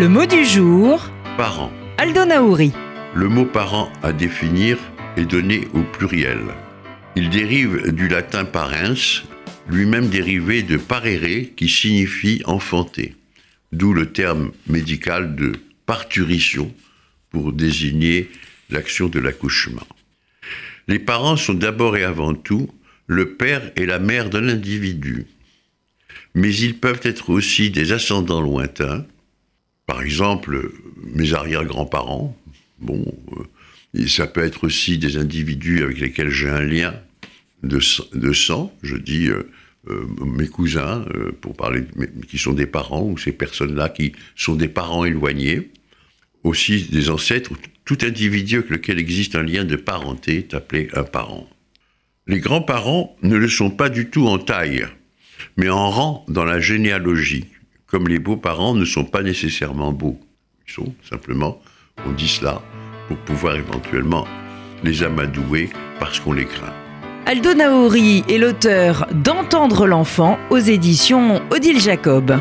Le mot du jour, Parent. Aldo Naouri. Le mot parent à définir est donné au pluriel. Il dérive du latin parens, lui-même dérivé de parere qui signifie enfanter, d'où le terme médical de parturition pour désigner l'action de l'accouchement. Les parents sont d'abord et avant tout le père et la mère d'un individu, mais ils peuvent être aussi des ascendants lointains, par exemple, mes arrière-grands-parents, bon, euh, ça peut être aussi des individus avec lesquels j'ai un lien de, sang, je dis euh, euh, mes cousins, pour parler, qui sont des parents, ou ces personnes-là qui sont des parents éloignés, aussi des ancêtres, tout individu avec lequel existe un lien de parenté est appelé un parent. Les grands-parents ne le sont pas du tout en taille, mais en rang dans la généalogie, comme les beaux-parents ne sont pas nécessairement beaux. Ils sont simplement, on dit cela, pour pouvoir éventuellement les amadouer parce qu'on les craint. Aldo Naouri est l'auteur d'Entendre l'enfant aux éditions Odile Jacob.